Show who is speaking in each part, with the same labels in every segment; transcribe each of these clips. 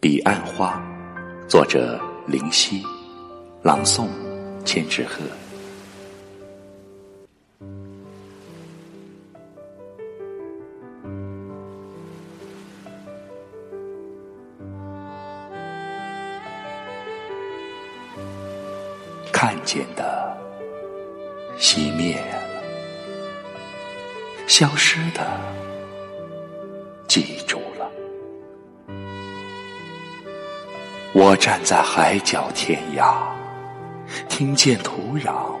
Speaker 1: 彼岸花，作者林夕，朗诵千纸鹤。看见的熄灭了，消失的我站在海角天涯，听见土壤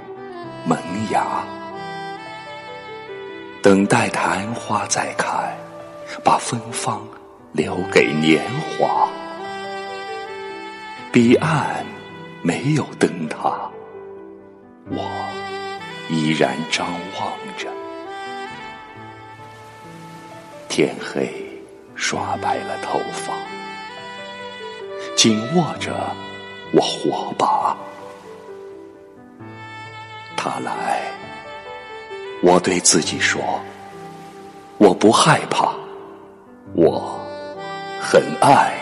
Speaker 1: 萌芽，等待昙花再开，把芬芳留给年华。彼岸。没有灯塔，我依然张望着。天黑，刷白了头发，紧握着我火把。他来，我对自己说：我不害怕，我很爱。